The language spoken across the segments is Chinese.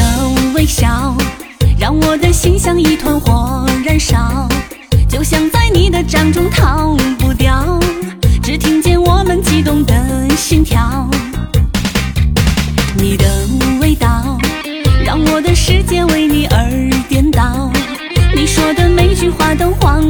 的微笑让我的心像一团火燃烧，就像在你的掌中逃不掉，只听见我们激动的心跳。你的味道让我的世界为你而颠倒，你说的每句话都忘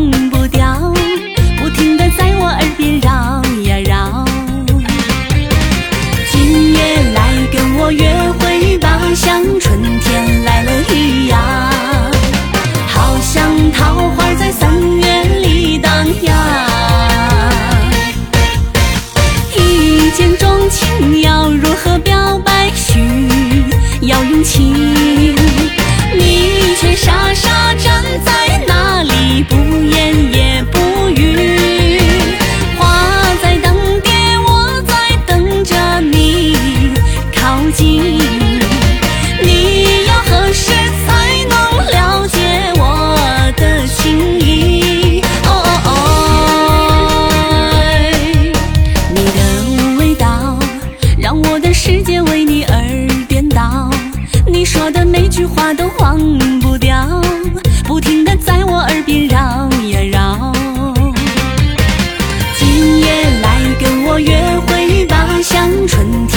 今，你要何时才能了解我的心意？哦哦哦，你的味道，让我的世界为你而颠倒。你说的每句话都忘不掉，不停的在我耳边绕呀绕。今夜来跟我约会吧，像春天。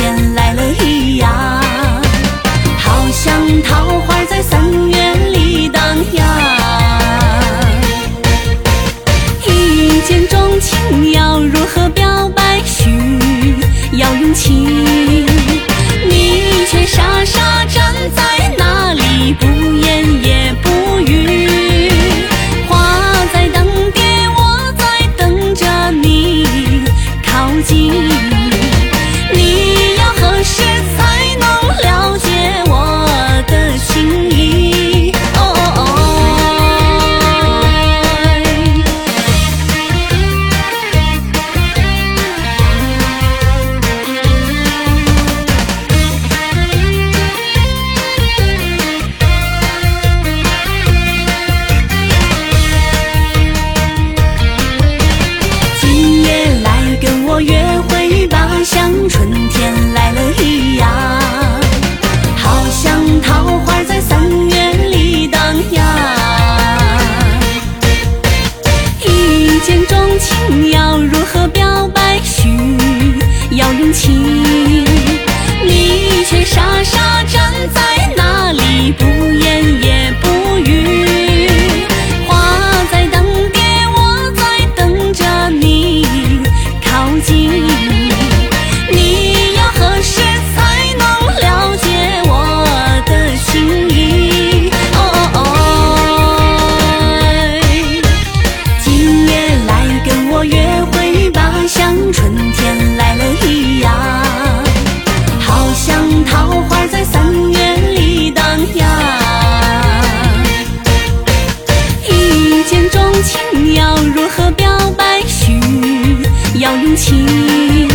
见钟情要如何表白？需要勇气。